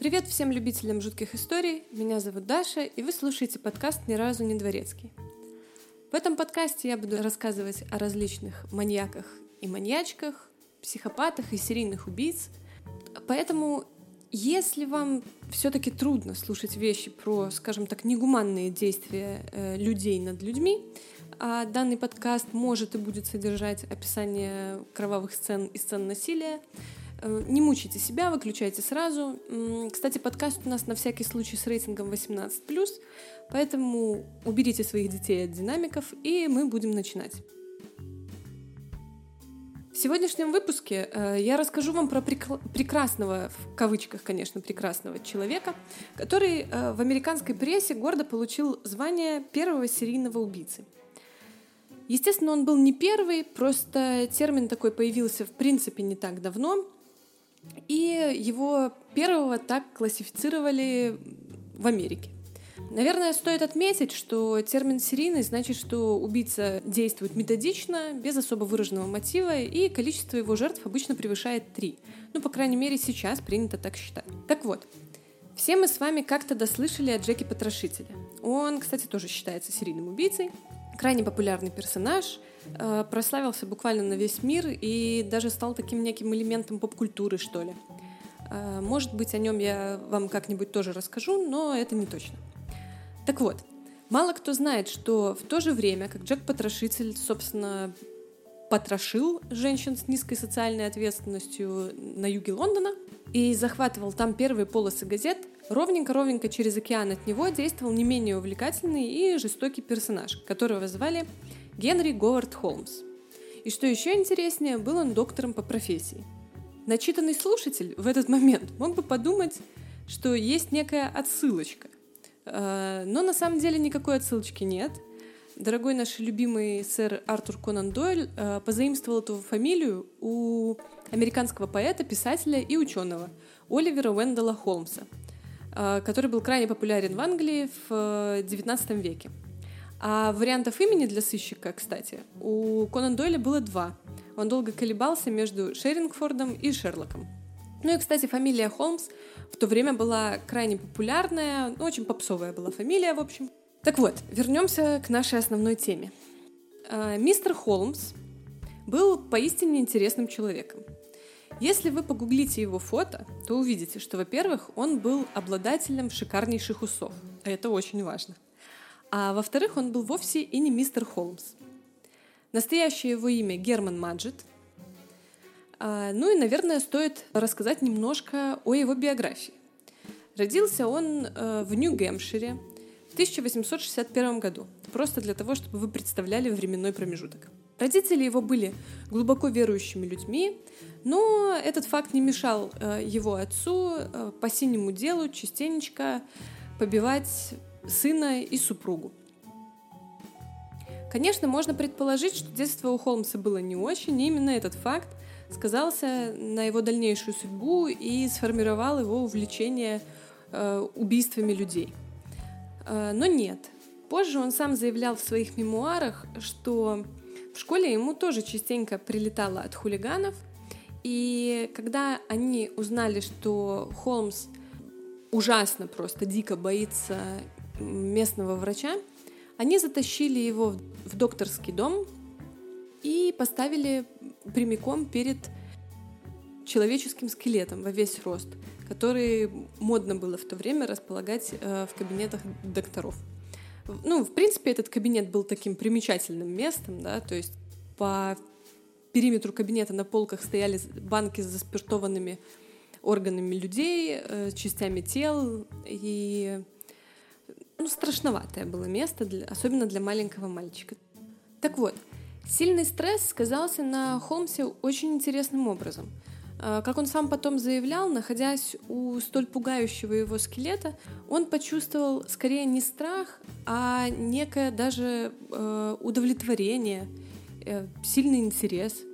Привет всем любителям жутких историй. Меня зовут Даша, и вы слушаете подкаст «Ни разу не дворецкий». В этом подкасте я буду рассказывать о различных маньяках и маньячках, психопатах и серийных убийц. Поэтому, если вам все-таки трудно слушать вещи про, скажем так, негуманные действия э, людей над людьми, а данный подкаст может и будет содержать описание кровавых сцен и сцен насилия, не мучайте себя, выключайте сразу. Кстати, подкаст у нас на всякий случай с рейтингом 18+, поэтому уберите своих детей от динамиков, и мы будем начинать. В сегодняшнем выпуске э, я расскажу вам про прекрасного, в кавычках, конечно, прекрасного человека, который э, в американской прессе гордо получил звание первого серийного убийцы. Естественно, он был не первый, просто термин такой появился в принципе не так давно, и его первого так классифицировали в Америке. Наверное, стоит отметить, что термин «серийный» значит, что убийца действует методично, без особо выраженного мотива, и количество его жертв обычно превышает три. Ну, по крайней мере, сейчас принято так считать. Так вот, все мы с вами как-то дослышали о Джеке Потрошителе. Он, кстати, тоже считается серийным убийцей. Крайне популярный персонаж, прославился буквально на весь мир и даже стал таким неким элементом поп-культуры, что ли. Э, может быть, о нем я вам как-нибудь тоже расскажу, но это не точно. Так вот, мало кто знает, что в то же время, как Джек Потрошитель, собственно, потрошил женщин с низкой социальной ответственностью на юге Лондона и захватывал там первые полосы газет, ровненько-ровненько через океан от него действовал не менее увлекательный и жестокий персонаж, которого звали Генри Говард Холмс. И что еще интереснее, был он доктором по профессии. Начитанный слушатель в этот момент мог бы подумать, что есть некая отсылочка. Э, но на самом деле никакой отсылочки нет. Дорогой наш любимый сэр Артур Конан Дойль э, позаимствовал эту фамилию у американского поэта, писателя и ученого Оливера Уэндала Холмса, э, который был крайне популярен в Англии в XIX веке. А вариантов имени для сыщика, кстати, у Конан Дойля было два. Он долго колебался между Шерингфордом и Шерлоком. Ну и, кстати, фамилия Холмс в то время была крайне популярная, ну, очень попсовая была фамилия, в общем. Так вот, вернемся к нашей основной теме. А, мистер Холмс был поистине интересным человеком. Если вы погуглите его фото, то увидите, что, во-первых, он был обладателем шикарнейших усов. Это очень важно – а во-вторых, он был вовсе и не мистер Холмс. Настоящее его имя Герман Маджет. А, ну и, наверное, стоит рассказать немножко о его биографии. Родился он э, в Нью-Гэмпшире в 1861 году, просто для того, чтобы вы представляли временной промежуток. Родители его были глубоко верующими людьми, но этот факт не мешал э, его отцу э, по синему делу частенечко побивать сына и супругу. Конечно, можно предположить, что детство у Холмса было не очень, и именно этот факт сказался на его дальнейшую судьбу и сформировал его увлечение э, убийствами людей. Э, но нет. Позже он сам заявлял в своих мемуарах, что в школе ему тоже частенько прилетало от хулиганов, и когда они узнали, что Холмс ужасно просто дико боится местного врача, они затащили его в докторский дом и поставили прямиком перед человеческим скелетом во весь рост, который модно было в то время располагать э, в кабинетах докторов. Ну, в принципе, этот кабинет был таким примечательным местом, да, то есть по периметру кабинета на полках стояли банки с заспиртованными органами людей, э, частями тел, и ну, страшноватое было место, для, особенно для маленького мальчика. Так вот, сильный стресс сказался на Холмсе очень интересным образом. А, как он сам потом заявлял, находясь у столь пугающего его скелета, он почувствовал скорее не страх, а некое даже э, удовлетворение, э, сильный интерес –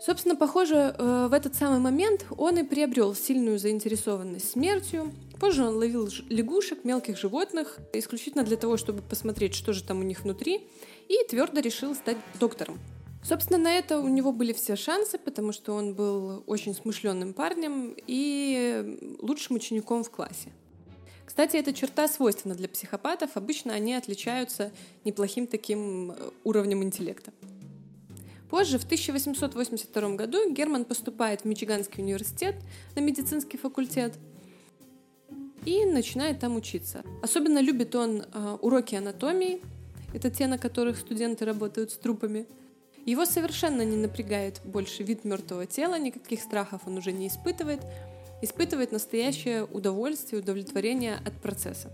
Собственно, похоже, э, в этот самый момент он и приобрел сильную заинтересованность смертью. Позже он ловил лягушек, мелких животных, исключительно для того, чтобы посмотреть, что же там у них внутри, и твердо решил стать доктором. Собственно, на это у него были все шансы, потому что он был очень смышленным парнем и лучшим учеником в классе. Кстати, эта черта свойственна для психопатов. Обычно они отличаются неплохим таким э, уровнем интеллекта. Позже, в 1882 году, Герман поступает в Мичиганский университет на медицинский факультет и начинает там учиться. Особенно любит он э, уроки анатомии, это те, на которых студенты работают с трупами. Его совершенно не напрягает больше вид мертвого тела, никаких страхов он уже не испытывает, испытывает настоящее удовольствие, удовлетворение от процесса.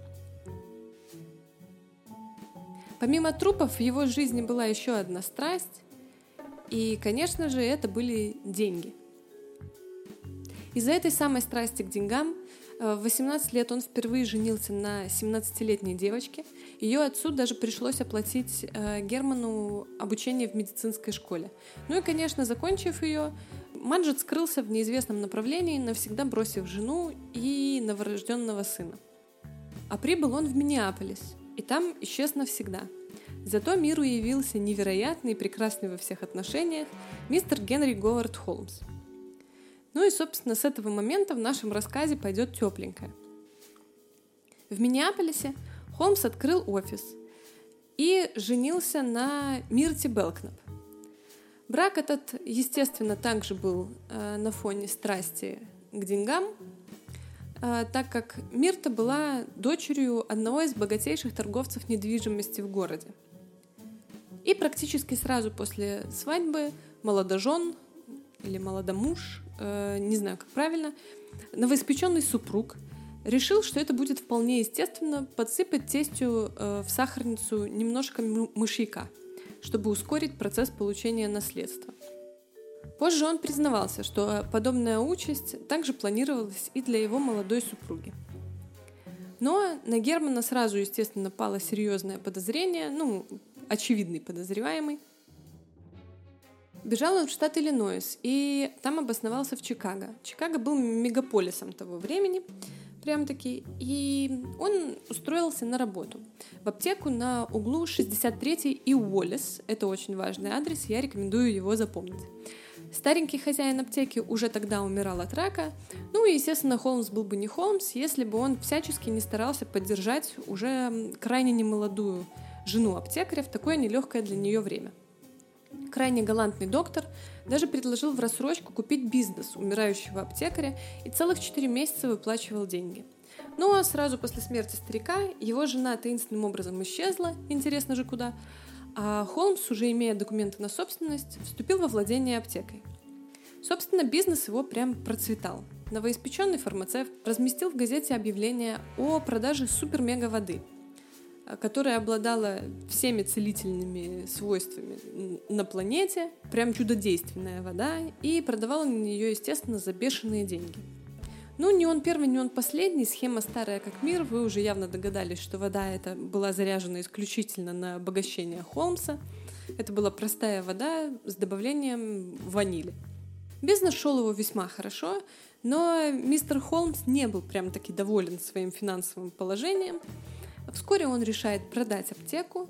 Помимо трупов в его жизни была еще одна страсть, и, конечно же, это были деньги. Из-за этой самой страсти к деньгам э, в 18 лет он впервые женился на 17-летней девочке. Ее отцу даже пришлось оплатить э, Герману обучение в медицинской школе. Ну и, конечно, закончив ее, Манджет скрылся в неизвестном направлении, навсегда бросив жену и новорожденного сына. А прибыл он в Миннеаполис, и там исчез навсегда – Зато миру явился невероятный и прекрасный во всех отношениях мистер Генри Говард Холмс. Ну и, собственно, с этого момента в нашем рассказе пойдет тепленькое. В Миннеаполисе Холмс открыл офис и женился на Мирте Белкнап. Брак этот, естественно, также был э, на фоне страсти к деньгам, э, так как Мирта была дочерью одного из богатейших торговцев недвижимости в городе – и практически сразу после свадьбы молодожен или молодомуж, э, не знаю, как правильно, новоиспеченный супруг решил, что это будет вполне естественно подсыпать тестю э, в сахарницу немножко мышьяка, чтобы ускорить процесс получения наследства. Позже он признавался, что подобная участь также планировалась и для его молодой супруги. Но на Германа сразу, естественно, пало серьезное подозрение, ну, очевидный подозреваемый. Бежал он в штат Иллинойс и там обосновался в Чикаго. Чикаго был мегаполисом того времени, прям таки, и он устроился на работу в аптеку на углу 63 и Уоллес. Это очень важный адрес, я рекомендую его запомнить. Старенький хозяин аптеки уже тогда умирал от рака, ну и, естественно, Холмс был бы не Холмс, если бы он всячески не старался поддержать уже крайне немолодую жену аптекаря в такое нелегкое для нее время. Крайне галантный доктор даже предложил в рассрочку купить бизнес умирающего аптекаря и целых 4 месяца выплачивал деньги. Ну а сразу после смерти старика его жена таинственным образом исчезла, интересно же куда, а Холмс, уже имея документы на собственность, вступил во владение аптекой. Собственно, бизнес его прям процветал. Новоиспеченный фармацевт разместил в газете объявление о продаже супер-мега воды – которая обладала всеми целительными свойствами на планете, прям чудодейственная вода, и продавала на нее, естественно, за бешеные деньги. Ну, не он первый, не он последний, схема старая как мир, вы уже явно догадались, что вода эта была заряжена исключительно на обогащение Холмса. Это была простая вода с добавлением ванили. Бизнес шел его весьма хорошо, но мистер Холмс не был прям таки доволен своим финансовым положением – Вскоре он решает продать аптеку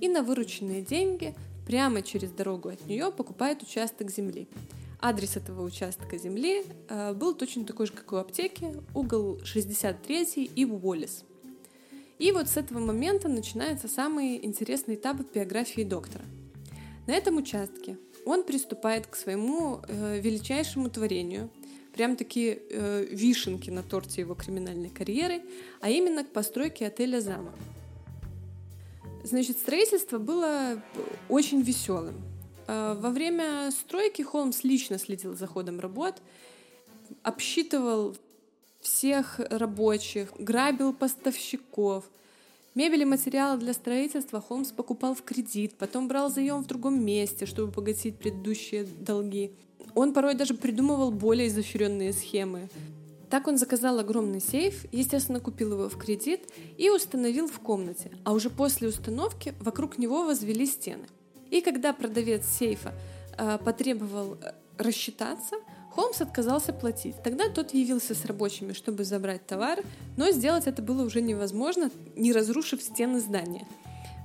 и на вырученные деньги прямо через дорогу от нее покупает участок земли. Адрес этого участка земли э, был точно такой же, как у аптеки, угол 63 и Уоллес. И вот с этого момента начинается самый интересный этап в биографии доктора. На этом участке он приступает к своему э, величайшему творению – прям такие э, вишенки на торте его криминальной карьеры, а именно к постройке отеля «Замок». Значит, строительство было очень веселым. Э, во время стройки Холмс лично следил за ходом работ, обсчитывал всех рабочих, грабил поставщиков. Мебель и материалы для строительства Холмс покупал в кредит, потом брал заем в другом месте, чтобы погасить предыдущие долги. Он порой даже придумывал более изощренные схемы. Так он заказал огромный сейф, естественно, купил его в кредит и установил в комнате, а уже после установки вокруг него возвели стены. И когда продавец сейфа э, потребовал э, рассчитаться, Холмс отказался платить. Тогда тот явился с рабочими, чтобы забрать товар, но сделать это было уже невозможно, не разрушив стены здания.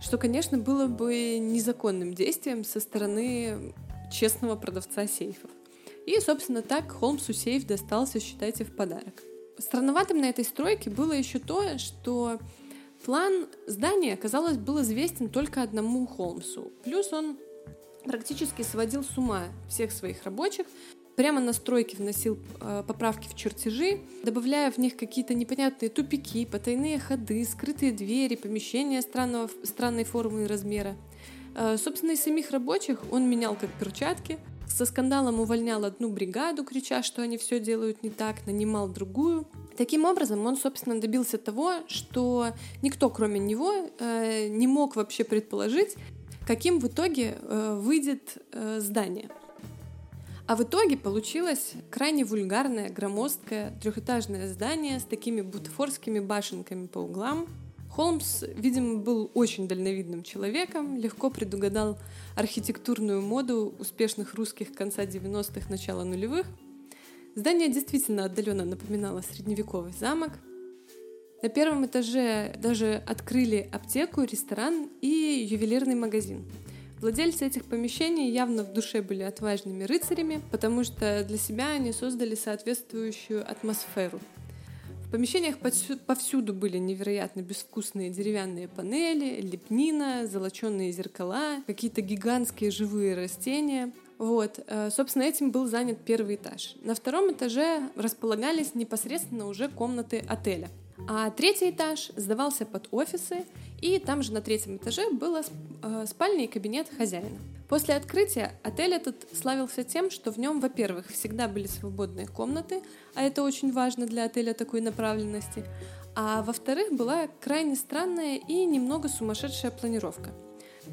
что, конечно, было бы незаконным действием со стороны честного продавца сейфов. И, собственно, так Холмсу сейф достался, считайте, в подарок. Странноватым на этой стройке было еще то, что план здания, казалось, был известен только одному Холмсу. Плюс он практически сводил с ума всех своих рабочих, прямо на стройке вносил э, поправки в чертежи, добавляя в них какие-то непонятные тупики, потайные ходы, скрытые двери, помещения странного, странной формы и размера. Э, собственно, из самих рабочих он менял как перчатки, со скандалом увольнял одну бригаду, крича, что они все делают не так, нанимал другую. Таким образом, он, собственно, добился того, что никто, кроме него, э, не мог вообще предположить, каким в итоге э, выйдет здание. А в итоге получилось крайне вульгарное, громоздкое трехэтажное здание с такими бутафорскими башенками по углам. Холмс, видимо, был очень дальновидным человеком, легко предугадал архитектурную моду успешных русских конца 90-х, начала нулевых. Здание действительно отдаленно напоминало средневековый замок. На первом этаже даже открыли аптеку, ресторан и ювелирный магазин – Владельцы этих помещений явно в душе были отважными рыцарями, потому что для себя они создали соответствующую атмосферу. Помещениях повсюду были невероятно безвкусные деревянные панели, лепнина, золоченые зеркала, какие-то гигантские живые растения. Вот, э, собственно, этим был занят первый этаж. На втором этаже располагались непосредственно уже комнаты отеля. А третий этаж сдавался под офисы и там же на третьем этаже была э, спальня и кабинет хозяина. После открытия отель этот славился тем, что в нем, во-первых, всегда были свободные комнаты, а это очень важно для отеля такой направленности, а во-вторых, была крайне странная и немного сумасшедшая планировка.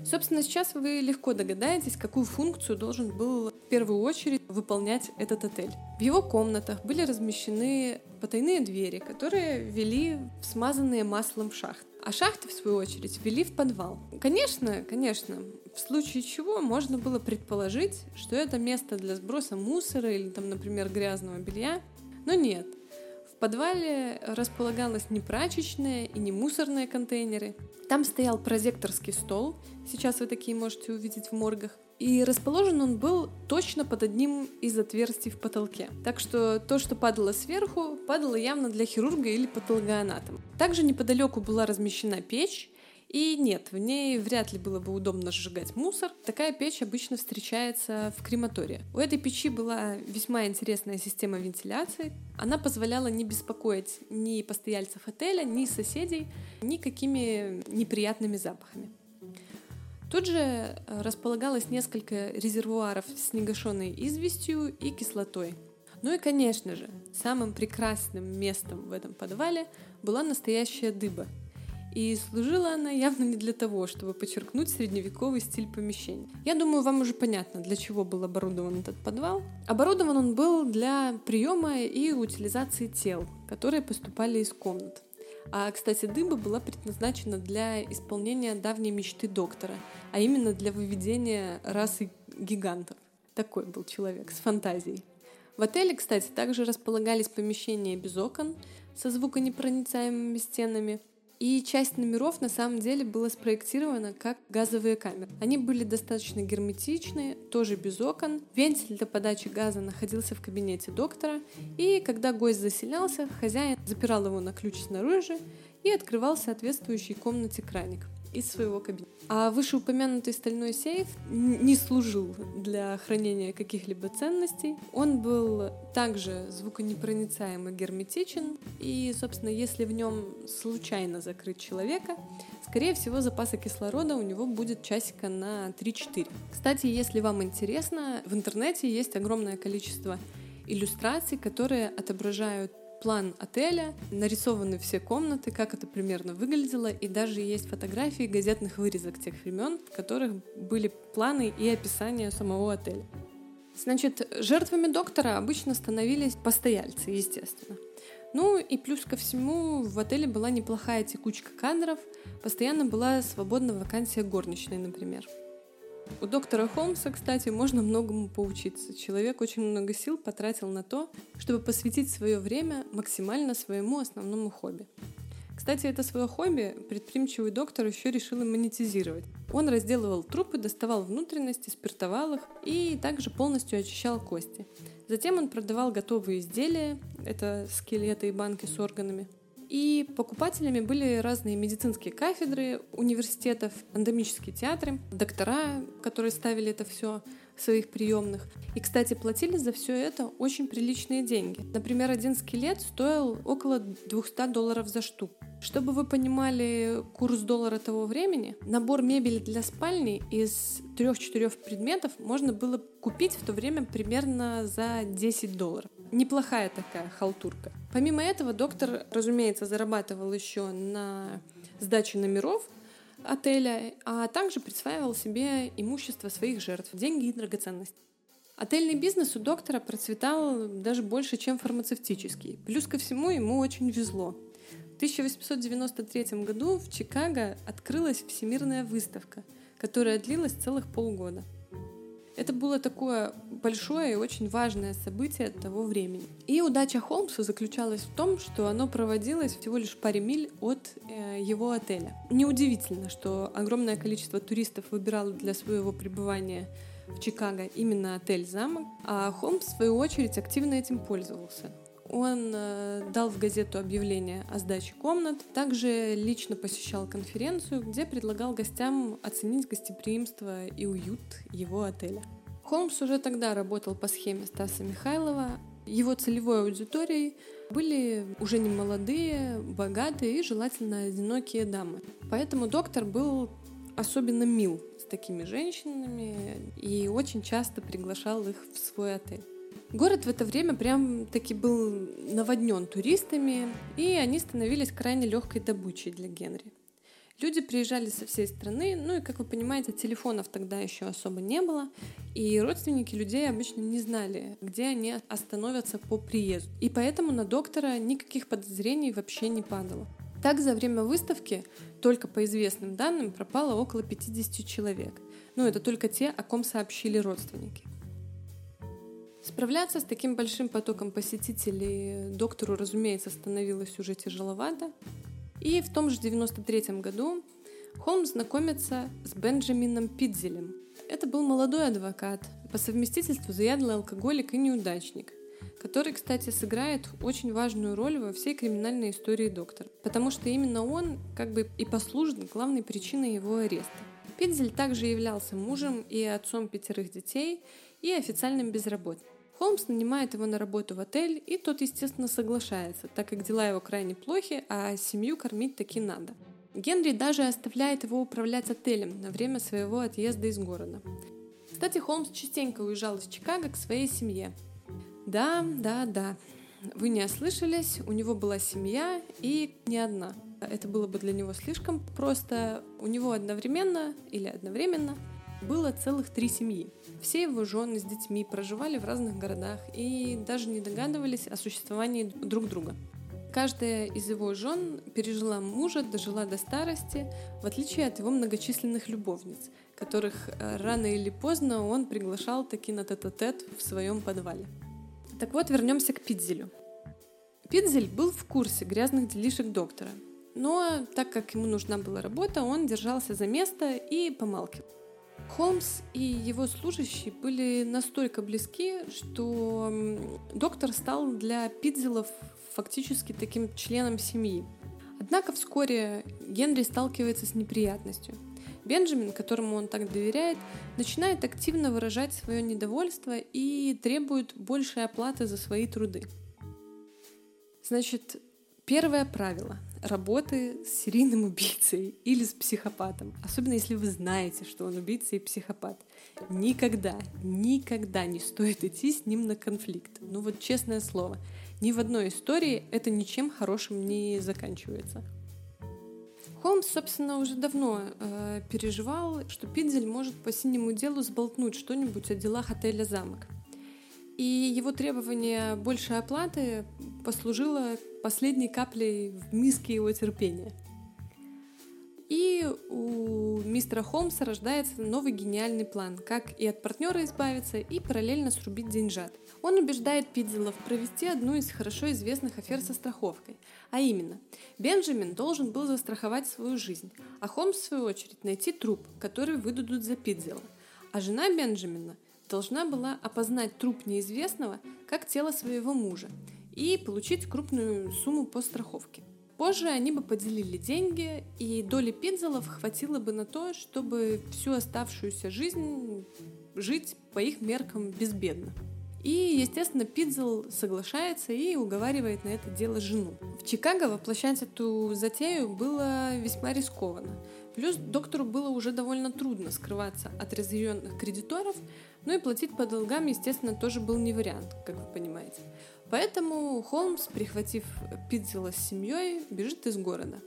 Собственно, сейчас вы легко догадаетесь, какую функцию должен был в первую очередь выполнять этот отель. В его комнатах были размещены потайные двери, которые вели в смазанные маслом шахты. А шахты, в свою очередь, вели в подвал. Конечно, конечно, в случае чего можно было предположить, что это место для сброса мусора или, там, например, грязного белья. Но нет. Подвале располагалась не прачечная и не мусорные контейнеры. Там стоял прозекторский стол, сейчас вы такие можете увидеть в моргах, и расположен он был точно под одним из отверстий в потолке. Так что то, что падало сверху, падало явно для хирурга или патологоанатома. Также неподалеку была размещена печь, и нет, в ней вряд ли было бы удобно сжигать мусор. Такая печь обычно встречается в крематории. У этой печи была весьма интересная система вентиляции. Она позволяла не беспокоить ни постояльцев отеля, ни соседей никакими неприятными запахами. Тут же э, располагалось несколько резервуаров с негашенной известью и кислотой. Ну и, конечно же, самым прекрасным местом в этом подвале была настоящая дыба. И служила она явно не для того, чтобы подчеркнуть средневековый стиль помещений. Я думаю, вам уже понятно, для чего был оборудован этот подвал. Оборудован он был для приема и утилизации тел, которые поступали из комнат. А, кстати, дыба была предназначена для исполнения давней мечты доктора, а именно для выведения расы гигантов. Такой был человек с фантазией. В отеле, кстати, также располагались помещения без окон со звуконепроницаемыми стенами, и часть номеров на самом деле была спроектирована как газовые камеры. Они были достаточно герметичные, тоже без окон. Вентиль для подачи газа находился в кабинете доктора. И когда гость заселялся, хозяин запирал его на ключ снаружи и открывал соответствующий комнате краник из своего кабинета. А вышеупомянутый стальной сейф не служил для хранения каких-либо ценностей. Он был также звуконепроницаем герметичен. И, собственно, если в нем случайно закрыть человека, скорее всего, запаса кислорода у него будет часика на 3-4. Кстати, если вам интересно, в интернете есть огромное количество иллюстраций, которые отображают план отеля, нарисованы все комнаты, как это примерно выглядело, и даже есть фотографии газетных вырезок тех времен, в которых были планы и описание самого отеля. Значит, жертвами доктора обычно становились постояльцы, естественно. Ну и плюс ко всему в отеле была неплохая текучка кадров, постоянно была свободна вакансия горничной, например. У доктора Холмса, кстати, можно многому поучиться. Человек очень много сил потратил на то, чтобы посвятить свое время максимально своему основному хобби. Кстати, это свое хобби предприимчивый доктор еще решил монетизировать. Он разделывал трупы, доставал внутренности, спиртовал их и также полностью очищал кости. Затем он продавал готовые изделия, это скелеты и банки с органами. И покупателями были разные медицинские кафедры университетов, андемические театры, доктора, которые ставили это все в своих приемных. И, кстати, платили за все это очень приличные деньги. Например, один скелет стоил около 200 долларов за штуку. Чтобы вы понимали курс доллара того времени, набор мебели для спальни из трех-четырех предметов можно было купить в то время примерно за 10 долларов. Неплохая такая халтурка. Помимо этого, доктор, разумеется, зарабатывал еще на сдаче номеров отеля, а также присваивал себе имущество своих жертв, деньги и драгоценности. Отельный бизнес у доктора процветал даже больше, чем фармацевтический. Плюс ко всему ему очень везло. В 1893 году в Чикаго открылась Всемирная выставка, которая длилась целых полгода – это было такое большое и очень важное событие того времени. И удача Холмса заключалась в том, что оно проводилось всего лишь в паре миль от э, его отеля. Неудивительно, что огромное количество туристов выбирало для своего пребывания в Чикаго именно отель-замок, а Холмс, в свою очередь, активно этим пользовался. Он э, дал в газету объявление о сдаче комнат, также лично посещал конференцию, где предлагал гостям оценить гостеприимство и уют его отеля. Холмс уже тогда работал по схеме Стаса Михайлова. Его целевой аудиторией были уже не молодые, богатые и желательно одинокие дамы. Поэтому доктор был особенно мил с такими женщинами и очень часто приглашал их в свой отель. Город в это время прям таки был наводнен туристами, и они становились крайне легкой добычей для Генри. Люди приезжали со всей страны, ну и, как вы понимаете, телефонов тогда еще особо не было, и родственники людей обычно не знали, где они остановятся по приезду. И поэтому на доктора никаких подозрений вообще не падало. Так, за время выставки, только по известным данным, пропало около 50 человек. Ну, это только те, о ком сообщили родственники. Справляться с таким большим потоком посетителей доктору, разумеется, становилось уже тяжеловато. И в том же 93 году Холмс знакомится с Бенджамином Пидзелем. Это был молодой адвокат, по совместительству заядлый алкоголик и неудачник, который, кстати, сыграет очень важную роль во всей криминальной истории доктора, потому что именно он как бы и послужит главной причиной его ареста. Пидзель также являлся мужем и отцом пятерых детей и официальным безработным. Холмс нанимает его на работу в отель, и тот, естественно, соглашается, так как дела его крайне плохи, а семью кормить таки надо. Генри даже оставляет его управлять отелем на время своего отъезда из города. Кстати, Холмс частенько уезжал из Чикаго к своей семье. Да, да, да, вы не ослышались, у него была семья и не одна. Это было бы для него слишком просто. У него одновременно или одновременно было целых три семьи. Все его жены с детьми проживали в разных городах и даже не догадывались о существовании друг друга. Каждая из его жен пережила мужа, дожила до старости, в отличие от его многочисленных любовниц, которых э, рано или поздно он приглашал таки на тет-а-тет в своем подвале. Так вот, вернемся к Пидзелю. Пидзель был в курсе грязных делишек доктора, но так как ему нужна была работа, он держался за место и помалкивал. Холмс и его служащие были настолько близки, что доктор стал для Пидзелов фактически таким членом семьи. Однако вскоре Генри сталкивается с неприятностью. Бенджамин, которому он так доверяет, начинает активно выражать свое недовольство и требует большей оплаты за свои труды. Значит, первое правило работы с серийным убийцей или с психопатом, особенно если вы знаете, что он убийца и психопат, никогда, никогда не стоит идти с ним на конфликт. Ну вот честное слово, ни в одной истории это ничем хорошим не заканчивается. Холмс, собственно, уже давно э, переживал, что Пидзель может по синему делу сболтнуть что-нибудь о делах отеля «Замок». И его требование большей оплаты послужило последней каплей в миске его терпения. И у мистера Холмса рождается новый гениальный план, как и от партнера избавиться, и параллельно срубить деньжат. Он убеждает Пидзелов провести одну из хорошо известных афер со страховкой. А именно, Бенджамин должен был застраховать свою жизнь, а Холмс, в свою очередь, найти труп, который выдадут за Пидзела. А жена Бенджамина должна была опознать труп неизвестного как тело своего мужа и получить крупную сумму по страховке. Позже они бы поделили деньги, и доли Пинзелов хватило бы на то, чтобы всю оставшуюся жизнь жить по их меркам безбедно. И, естественно, Пидзел соглашается и уговаривает на это дело жену. В Чикаго воплощать эту затею было весьма рискованно. Плюс доктору было уже довольно трудно скрываться от разъяренных кредиторов, ну и платить по долгам, естественно, тоже был не вариант, как вы понимаете. Поэтому Холмс, прихватив Пидзела с семьей, бежит из города.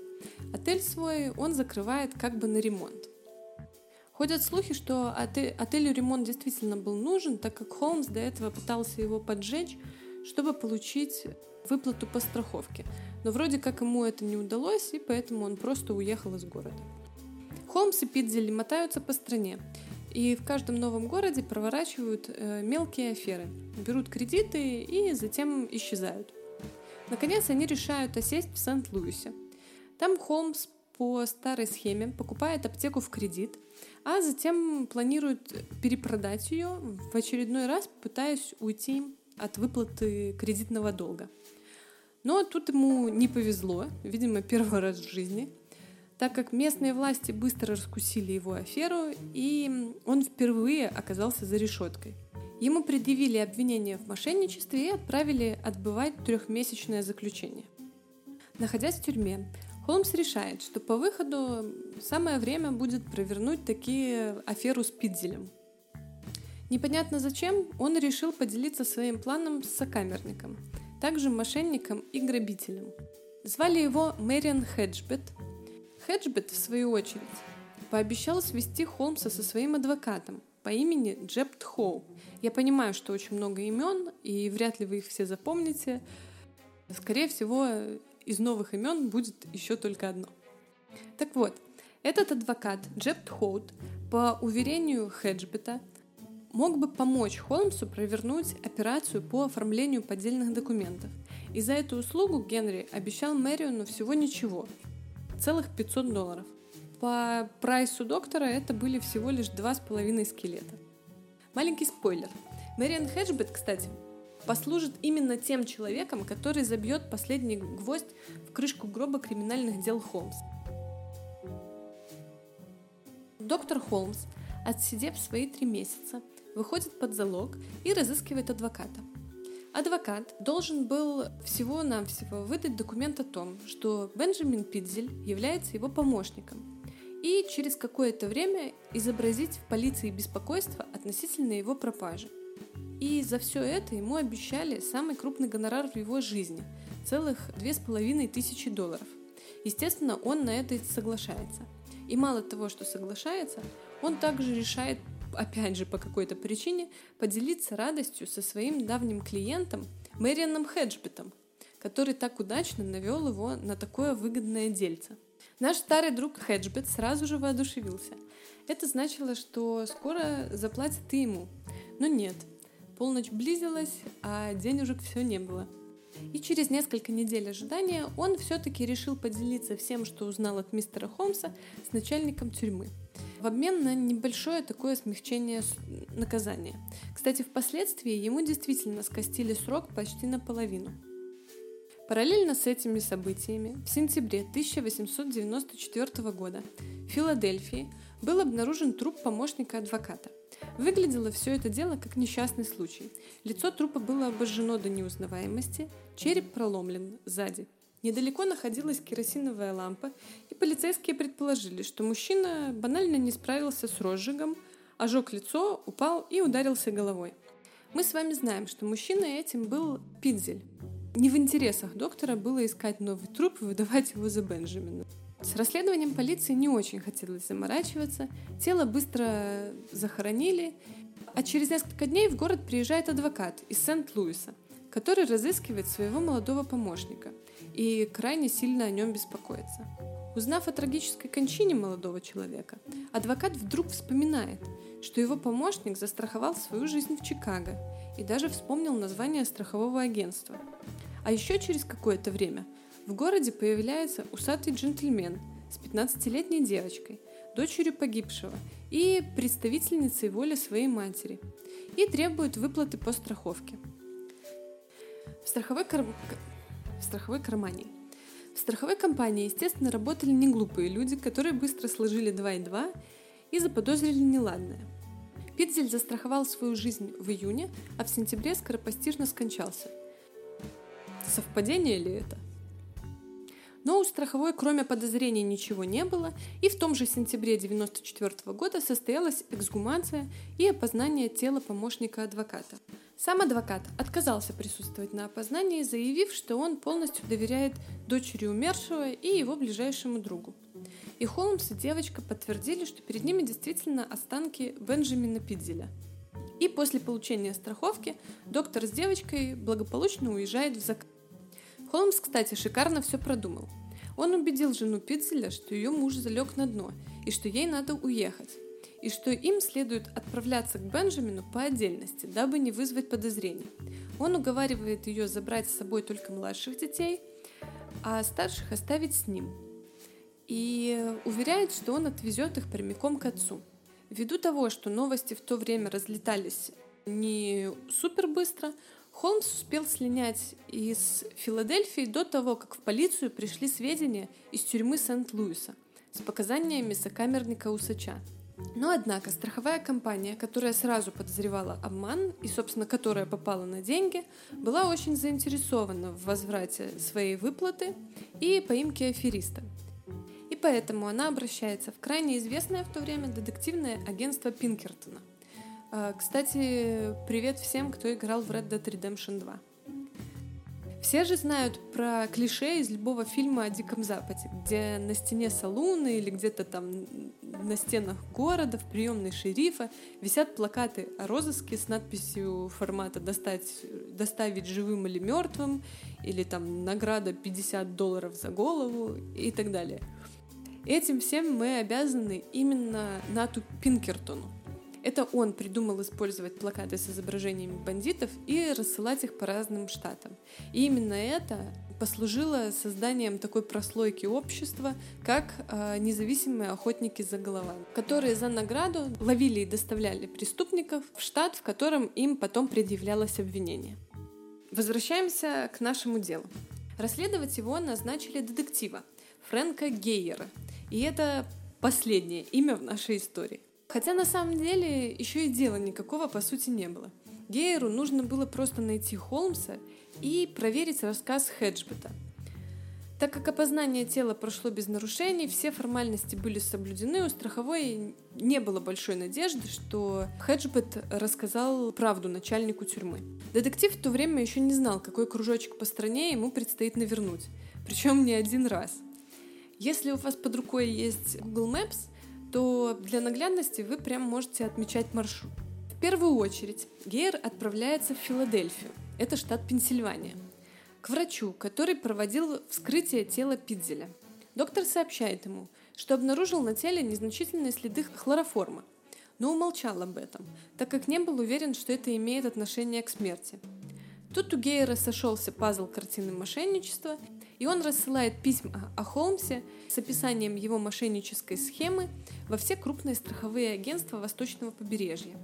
Отель свой он закрывает как бы на ремонт. Ходят слухи, что отель, отелю ремонт действительно был нужен, так как Холмс до этого пытался его поджечь, чтобы получить выплату по страховке. Но вроде как ему это не удалось, и поэтому он просто уехал из города. Холмс и Пидзели мотаются по стране. И в каждом новом городе проворачивают э, мелкие аферы, берут кредиты и затем исчезают. Наконец они решают осесть в Сент-Луисе. Там Холмс по старой схеме покупает аптеку в кредит, а затем планирует перепродать ее, в очередной раз пытаясь уйти от выплаты кредитного долга. Но тут ему не повезло, видимо, первый раз в жизни – так как местные власти быстро раскусили его аферу, и он впервые оказался за решеткой. Ему предъявили обвинение в мошенничестве и отправили отбывать трехмесячное заключение. Находясь в тюрьме, Холмс решает, что по выходу самое время будет провернуть такие аферу с Пидзелем. Непонятно зачем, он решил поделиться своим планом с сокамерником, также мошенником и грабителем. Звали его Мэриан Хеджбет, Хеджбет, в свою очередь, пообещал свести Холмса со своим адвокатом по имени Джеб Хоу. Я понимаю, что очень много имен, и вряд ли вы их все запомните. Скорее всего, из новых имен будет еще только одно. Так вот, этот адвокат Джеб Хоут, по уверению Хеджбета, мог бы помочь Холмсу провернуть операцию по оформлению поддельных документов. И за эту услугу Генри обещал Мэриону всего ничего целых 500 долларов. По прайсу доктора это были всего лишь два с половиной скелета. Маленький спойлер. Мэриан Хеджбет, кстати, послужит именно тем человеком, который забьет последний гвоздь в крышку гроба криминальных дел Холмс. Доктор Холмс, отсидев свои три месяца, выходит под залог и разыскивает адвоката. Адвокат должен был всего-навсего выдать документ о том, что Бенджамин Пидзель является его помощником, и через какое-то время изобразить в полиции беспокойство относительно его пропажи. И за все это ему обещали самый крупный гонорар в его жизни – целых две с половиной тысячи долларов. Естественно, он на это соглашается. И мало того, что соглашается, он также решает опять же по какой-то причине, поделиться радостью со своим давним клиентом Мэрианом Хеджбитом, который так удачно навел его на такое выгодное дельце. Наш старый друг Хеджбит сразу же воодушевился. Это значило, что скоро заплатят и ему. Но нет, полночь близилась, а денежек все не было. И через несколько недель ожидания он все-таки решил поделиться всем, что узнал от мистера Холмса с начальником тюрьмы – в обмен на небольшое такое смягчение наказания. Кстати, впоследствии ему действительно скостили срок почти наполовину. Параллельно с этими событиями в сентябре 1894 года в Филадельфии был обнаружен труп помощника адвоката. Выглядело все это дело как несчастный случай. Лицо трупа было обожжено до неузнаваемости, череп проломлен сзади – Недалеко находилась керосиновая лампа, и полицейские предположили, что мужчина банально не справился с розжигом, ожег лицо, упал и ударился головой. Мы с вами знаем, что мужчина этим был Пидзель. Не в интересах доктора было искать новый труп и выдавать его за Бенджамина. С расследованием полиции не очень хотелось заморачиваться, тело быстро захоронили, а через несколько дней в город приезжает адвокат из Сент-Луиса, который разыскивает своего молодого помощника – и крайне сильно о нем беспокоится. Узнав о трагической кончине молодого человека, адвокат вдруг вспоминает, что его помощник застраховал свою жизнь в Чикаго и даже вспомнил название страхового агентства. А еще через какое-то время в городе появляется усатый джентльмен с 15-летней девочкой, дочерью погибшего и представительницей воли своей матери, и требует выплаты по страховке. В страховой, кар... в страховой кармане – в страховой компании, естественно, работали не глупые люди, которые быстро сложили 2 и 2 и заподозрили неладное. Питзель застраховал свою жизнь в июне, а в сентябре скоропостижно скончался. Совпадение ли это? Но у страховой, кроме подозрений, ничего не было, и в том же сентябре 1994 года состоялась эксгумация и опознание тела помощника адвоката. Сам адвокат отказался присутствовать на опознании, заявив, что он полностью доверяет дочери умершего и его ближайшему другу. И Холмс и девочка подтвердили, что перед ними действительно останки Бенджамина Пидзеля. И после получения страховки доктор с девочкой благополучно уезжает в закат. Холмс, кстати, шикарно все продумал. Он убедил жену Пиццеля, что ее муж залег на дно и что ей надо уехать, и что им следует отправляться к Бенджамину по отдельности, дабы не вызвать подозрений. Он уговаривает ее забрать с собой только младших детей, а старших оставить с ним. И уверяет, что он отвезет их прямиком к отцу. Ввиду того, что новости в то время разлетались не супер быстро, Холмс успел слинять из Филадельфии до того, как в полицию пришли сведения из тюрьмы Сент-Луиса с показаниями сокамерника-усача. Но, однако, страховая компания, которая сразу подозревала обман и, собственно, которая попала на деньги, была очень заинтересована в возврате своей выплаты и поимке афериста. И поэтому она обращается в крайне известное в то время детективное агентство Пинкертона – кстати, привет всем, кто играл в Red Dead Redemption 2. Все же знают про клише из любого фильма о Диком Западе, где на стене салуна или где-то там на стенах города, в приемной шерифа висят плакаты о розыске с надписью формата «Достать, «Доставить живым или мертвым» или там «Награда 50 долларов за голову» и так далее. Этим всем мы обязаны именно Нату Пинкертону, это он придумал использовать плакаты с изображениями бандитов и рассылать их по разным штатам. И именно это послужило созданием такой прослойки общества, как э, независимые охотники за головами, которые за награду ловили и доставляли преступников в штат, в котором им потом предъявлялось обвинение. Возвращаемся к нашему делу. Расследовать его назначили детектива Фрэнка Гейера. И это последнее имя в нашей истории. Хотя на самом деле еще и дела никакого по сути не было. Гейеру нужно было просто найти Холмса и проверить рассказ Хеджбета. Так как опознание тела прошло без нарушений, все формальности были соблюдены, у страховой не было большой надежды, что Хеджбет рассказал правду начальнику тюрьмы. Детектив в то время еще не знал, какой кружочек по стране ему предстоит навернуть, причем не один раз. Если у вас под рукой есть Google Maps, то для наглядности вы прям можете отмечать маршрут. В первую очередь Гейр отправляется в Филадельфию, это штат Пенсильвания, к врачу, который проводил вскрытие тела Пидзеля. Доктор сообщает ему, что обнаружил на теле незначительные следы хлороформа, но умолчал об этом, так как не был уверен, что это имеет отношение к смерти. Тут у Гейера сошелся пазл картины мошенничества, и он рассылает письма о Холмсе с описанием его мошеннической схемы во все крупные страховые агентства Восточного побережья.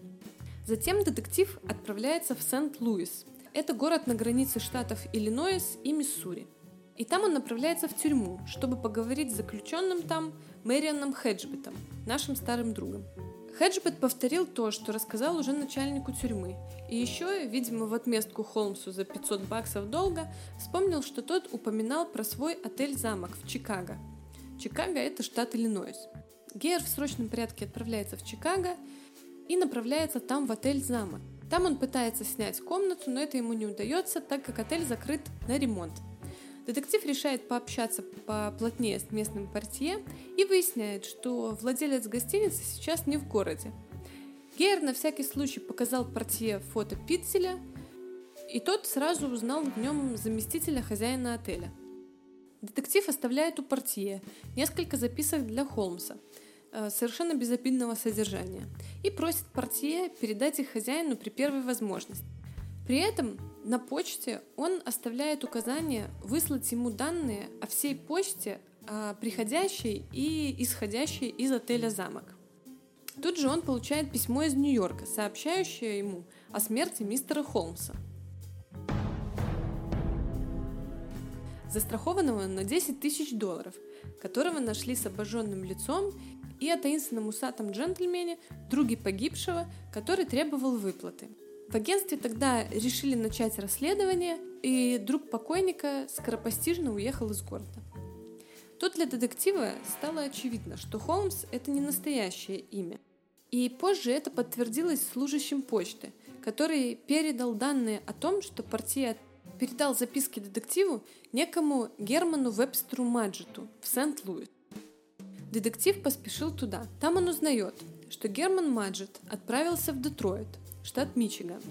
Затем детектив отправляется в Сент-Луис. Это город на границе штатов Иллинойс и Миссури. И там он направляется в тюрьму, чтобы поговорить с заключенным там Мэрианом Хеджбетом, нашим старым другом. Хеджбет повторил то, что рассказал уже начальнику тюрьмы. И еще, видимо, в отместку Холмсу за 500 баксов долга, вспомнил, что тот упоминал про свой отель-замок в Чикаго. Чикаго – это штат Иллинойс. Гейер в срочном порядке отправляется в Чикаго и направляется там в отель-замок. Там он пытается снять комнату, но это ему не удается, так как отель закрыт на ремонт. Детектив решает пообщаться поплотнее с местным портье и выясняет, что владелец гостиницы сейчас не в городе. Гейер на всякий случай показал портье фото Питцеля, и тот сразу узнал в нем заместителя хозяина отеля. Детектив оставляет у портье несколько записок для Холмса, э, совершенно безобидного содержания, и просит портье передать их хозяину при первой возможности. При этом на почте он оставляет указание выслать ему данные о всей почте, приходящей и исходящей из отеля «Замок». Тут же он получает письмо из Нью-Йорка, сообщающее ему о смерти мистера Холмса. Застрахованного на 10 тысяч долларов, которого нашли с обожженным лицом и о таинственном усатом джентльмене, друге погибшего, который требовал выплаты. В агентстве тогда решили начать расследование, и друг покойника скоропостижно уехал из города. Тут для детектива стало очевидно, что Холмс – это не настоящее имя. И позже это подтвердилось служащим почты, который передал данные о том, что партия передал записки детективу некому Герману Вебстеру Маджету в Сент-Луис. Детектив поспешил туда. Там он узнает, что Герман Маджет отправился в Детройт, штат Мичиган.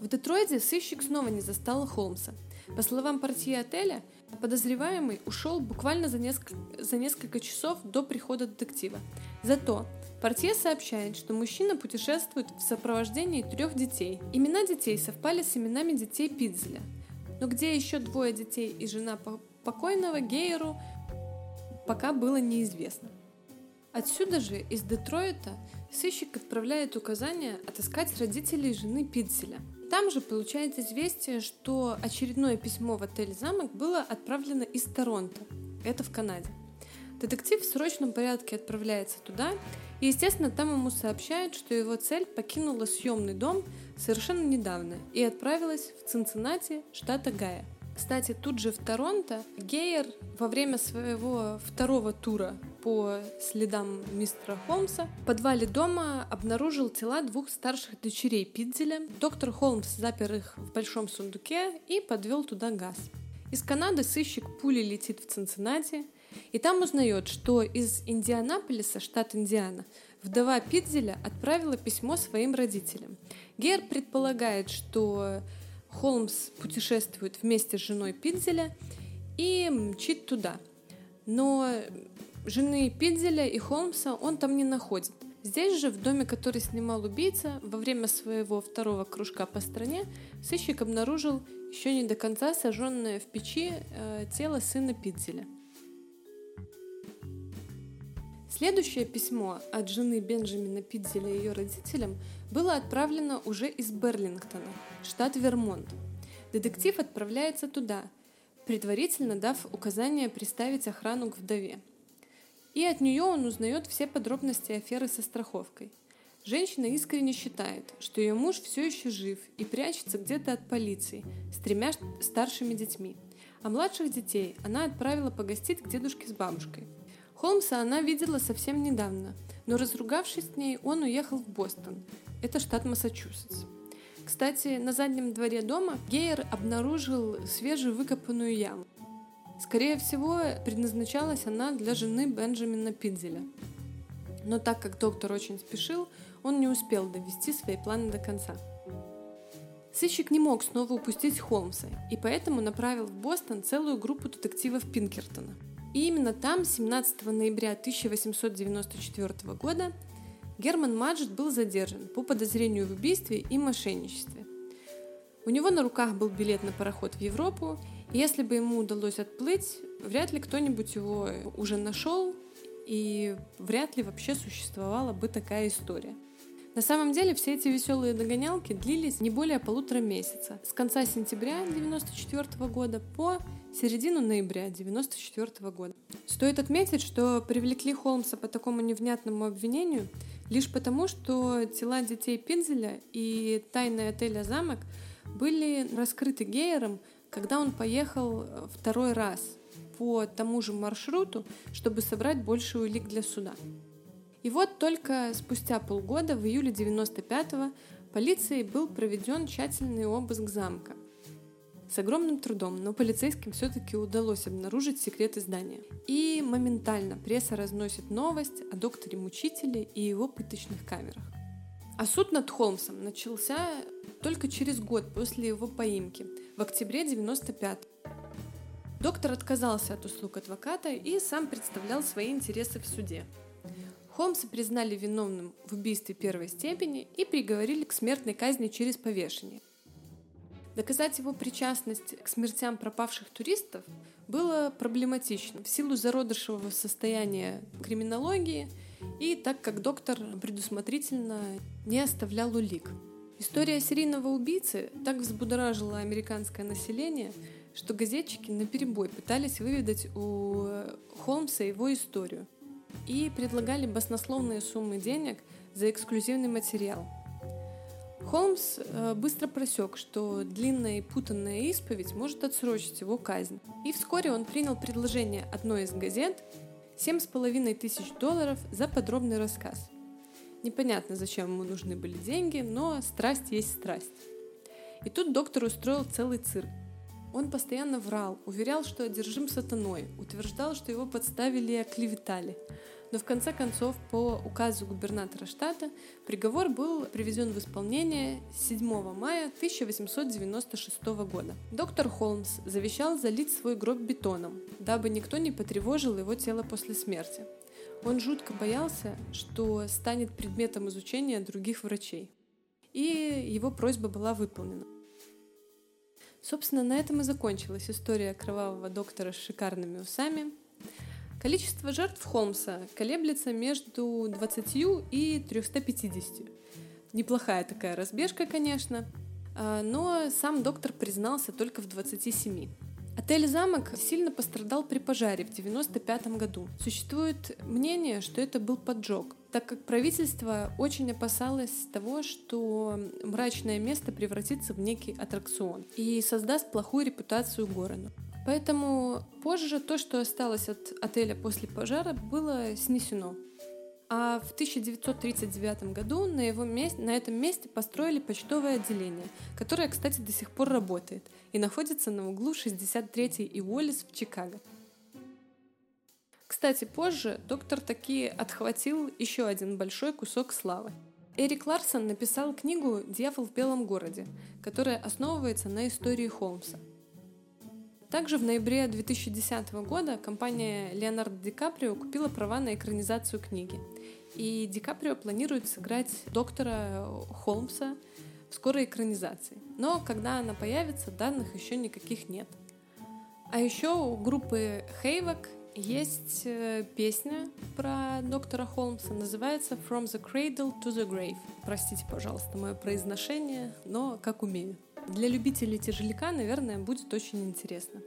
В Детройте сыщик снова не застал Холмса. По словам партии отеля, подозреваемый ушел буквально за несколько, за несколько часов до прихода детектива. Зато Портье сообщает, что мужчина путешествует в сопровождении трех детей. Имена детей совпали с именами детей Пидзеля. Но где еще двое детей и жена покойного Гейеру, пока было неизвестно. Отсюда же, из Детройта, сыщик отправляет указание отыскать родителей жены Пидзеля. Там же получает известие, что очередное письмо в отель «Замок» было отправлено из Торонто. Это в Канаде. Детектив в срочном порядке отправляется туда, и, естественно, там ему сообщают, что его цель покинула съемный дом совершенно недавно и отправилась в Цинциннати, штата Гая. Кстати, тут же в Торонто Гейер во время своего второго тура по следам мистера Холмса в подвале дома обнаружил тела двух старших дочерей Пидзеля. Доктор Холмс запер их в большом сундуке и подвел туда газ. Из Канады сыщик пули летит в Цинциннати, и там узнает, что из Индианаполиса, штат Индиана, вдова Пидзеля отправила письмо своим родителям. Гер предполагает, что Холмс путешествует вместе с женой Пидзеля и мчит туда. Но жены Пидзеля и Холмса он там не находит. Здесь же, в доме, который снимал убийца, во время своего второго кружка по стране, сыщик обнаружил еще не до конца сожженное в печи э, тело сына Пидзеля. Следующее письмо от жены Бенджамина Пидзеля ее родителям было отправлено уже из Берлингтона, штат Вермонт. Детектив отправляется туда, предварительно дав указание приставить охрану к вдове. И от нее он узнает все подробности аферы со страховкой. Женщина искренне считает, что ее муж все еще жив и прячется где-то от полиции с тремя старшими детьми, а младших детей она отправила погостить к дедушке с бабушкой – Холмса она видела совсем недавно, но разругавшись с ней, он уехал в Бостон. Это штат Массачусетс. Кстати, на заднем дворе дома Гейер обнаружил свежевыкопанную яму. Скорее всего, предназначалась она для жены Бенджамина Пидзеля. Но так как доктор очень спешил, он не успел довести свои планы до конца. Сыщик не мог снова упустить Холмса, и поэтому направил в Бостон целую группу детективов Пинкертона – и именно там, 17 ноября 1894 года, Герман Маджет был задержан по подозрению в убийстве и мошенничестве. У него на руках был билет на пароход в Европу, и если бы ему удалось отплыть, вряд ли кто-нибудь его уже нашел, и вряд ли вообще существовала бы такая история. На самом деле все эти веселые догонялки длились не более полутора месяца, с конца сентября 1994 года по середину ноября 1994 года. Стоит отметить, что привлекли Холмса по такому невнятному обвинению лишь потому, что тела детей Пинзеля и тайны отеля «Замок» были раскрыты Гейером, когда он поехал второй раз по тому же маршруту, чтобы собрать больше улик для суда. И вот только спустя полгода, в июле 95-го, полицией был проведен тщательный обыск замка. С огромным трудом, но полицейским все-таки удалось обнаружить секреты здания. И моментально пресса разносит новость о докторе-мучителе и его пыточных камерах. А суд над Холмсом начался только через год после его поимки, в октябре 95 Доктор отказался от услуг адвоката и сам представлял свои интересы в суде. Холмса признали виновным в убийстве первой степени и приговорили к смертной казни через повешение. Доказать его причастность к смертям пропавших туристов было проблематично в силу зародышевого состояния криминологии и так как доктор предусмотрительно не оставлял улик. История серийного убийцы так взбудоражила американское население, что газетчики наперебой пытались выведать у Холмса его историю и предлагали баснословные суммы денег за эксклюзивный материал. Холмс э, быстро просек, что длинная и путанная исповедь может отсрочить его казнь. И вскоре он принял предложение одной из газет семь с половиной тысяч долларов за подробный рассказ. Непонятно, зачем ему нужны были деньги, но страсть есть страсть. И тут доктор устроил целый цирк. Он постоянно врал, уверял, что одержим сатаной, утверждал, что его подставили и оклеветали. Но в конце концов, по указу губернатора штата, приговор был приведен в исполнение 7 мая 1896 года. Доктор Холмс завещал залить свой гроб бетоном, дабы никто не потревожил его тело после смерти. Он жутко боялся, что станет предметом изучения других врачей. И его просьба была выполнена. Собственно, на этом и закончилась история кровавого доктора с шикарными усами. Количество жертв Холмса колеблется между 20 и 350. Неплохая такая разбежка, конечно, а, но сам доктор признался только в 27. Отель «Замок» сильно пострадал при пожаре в 1995 году. Существует мнение, что это был поджог, так как правительство очень опасалось того, что мрачное место превратится в некий аттракцион и создаст плохую репутацию города. Поэтому позже то, что осталось от отеля после пожара, было снесено. А в 1939 году на, его месте, на этом месте построили почтовое отделение, которое, кстати, до сих пор работает и находится на углу 63 и Уоллес в Чикаго. Кстати, позже доктор таки отхватил еще один большой кусок славы. Эрик Ларсон написал книгу «Дьявол в белом городе», которая основывается на истории Холмса – также в ноябре 2010 года компания Леонардо Ди Каприо купила права на экранизацию книги. И Ди Каприо планирует сыграть доктора Холмса в скорой экранизации. Но когда она появится, данных еще никаких нет. А еще у группы Хейвок есть э, песня про доктора Холмса, называется From the Cradle to the Grave. Простите, пожалуйста, мое произношение, но как умею. Для любителей тяжеляка, наверное, будет очень интересно.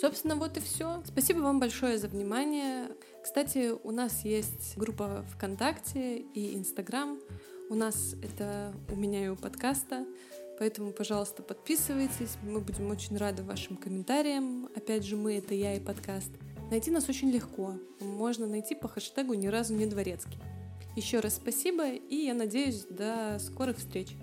Собственно, вот и все. Спасибо вам большое за внимание. Кстати, у нас есть группа ВКонтакте и Инстаграм. У нас это у меня и у подкаста. Поэтому, пожалуйста, подписывайтесь. Мы будем очень рады вашим комментариям. Опять же, мы — это я и подкаст. Найти нас очень легко. Можно найти по хэштегу «Ни разу не дворецкий». Еще раз спасибо, и я надеюсь, до скорых встреч.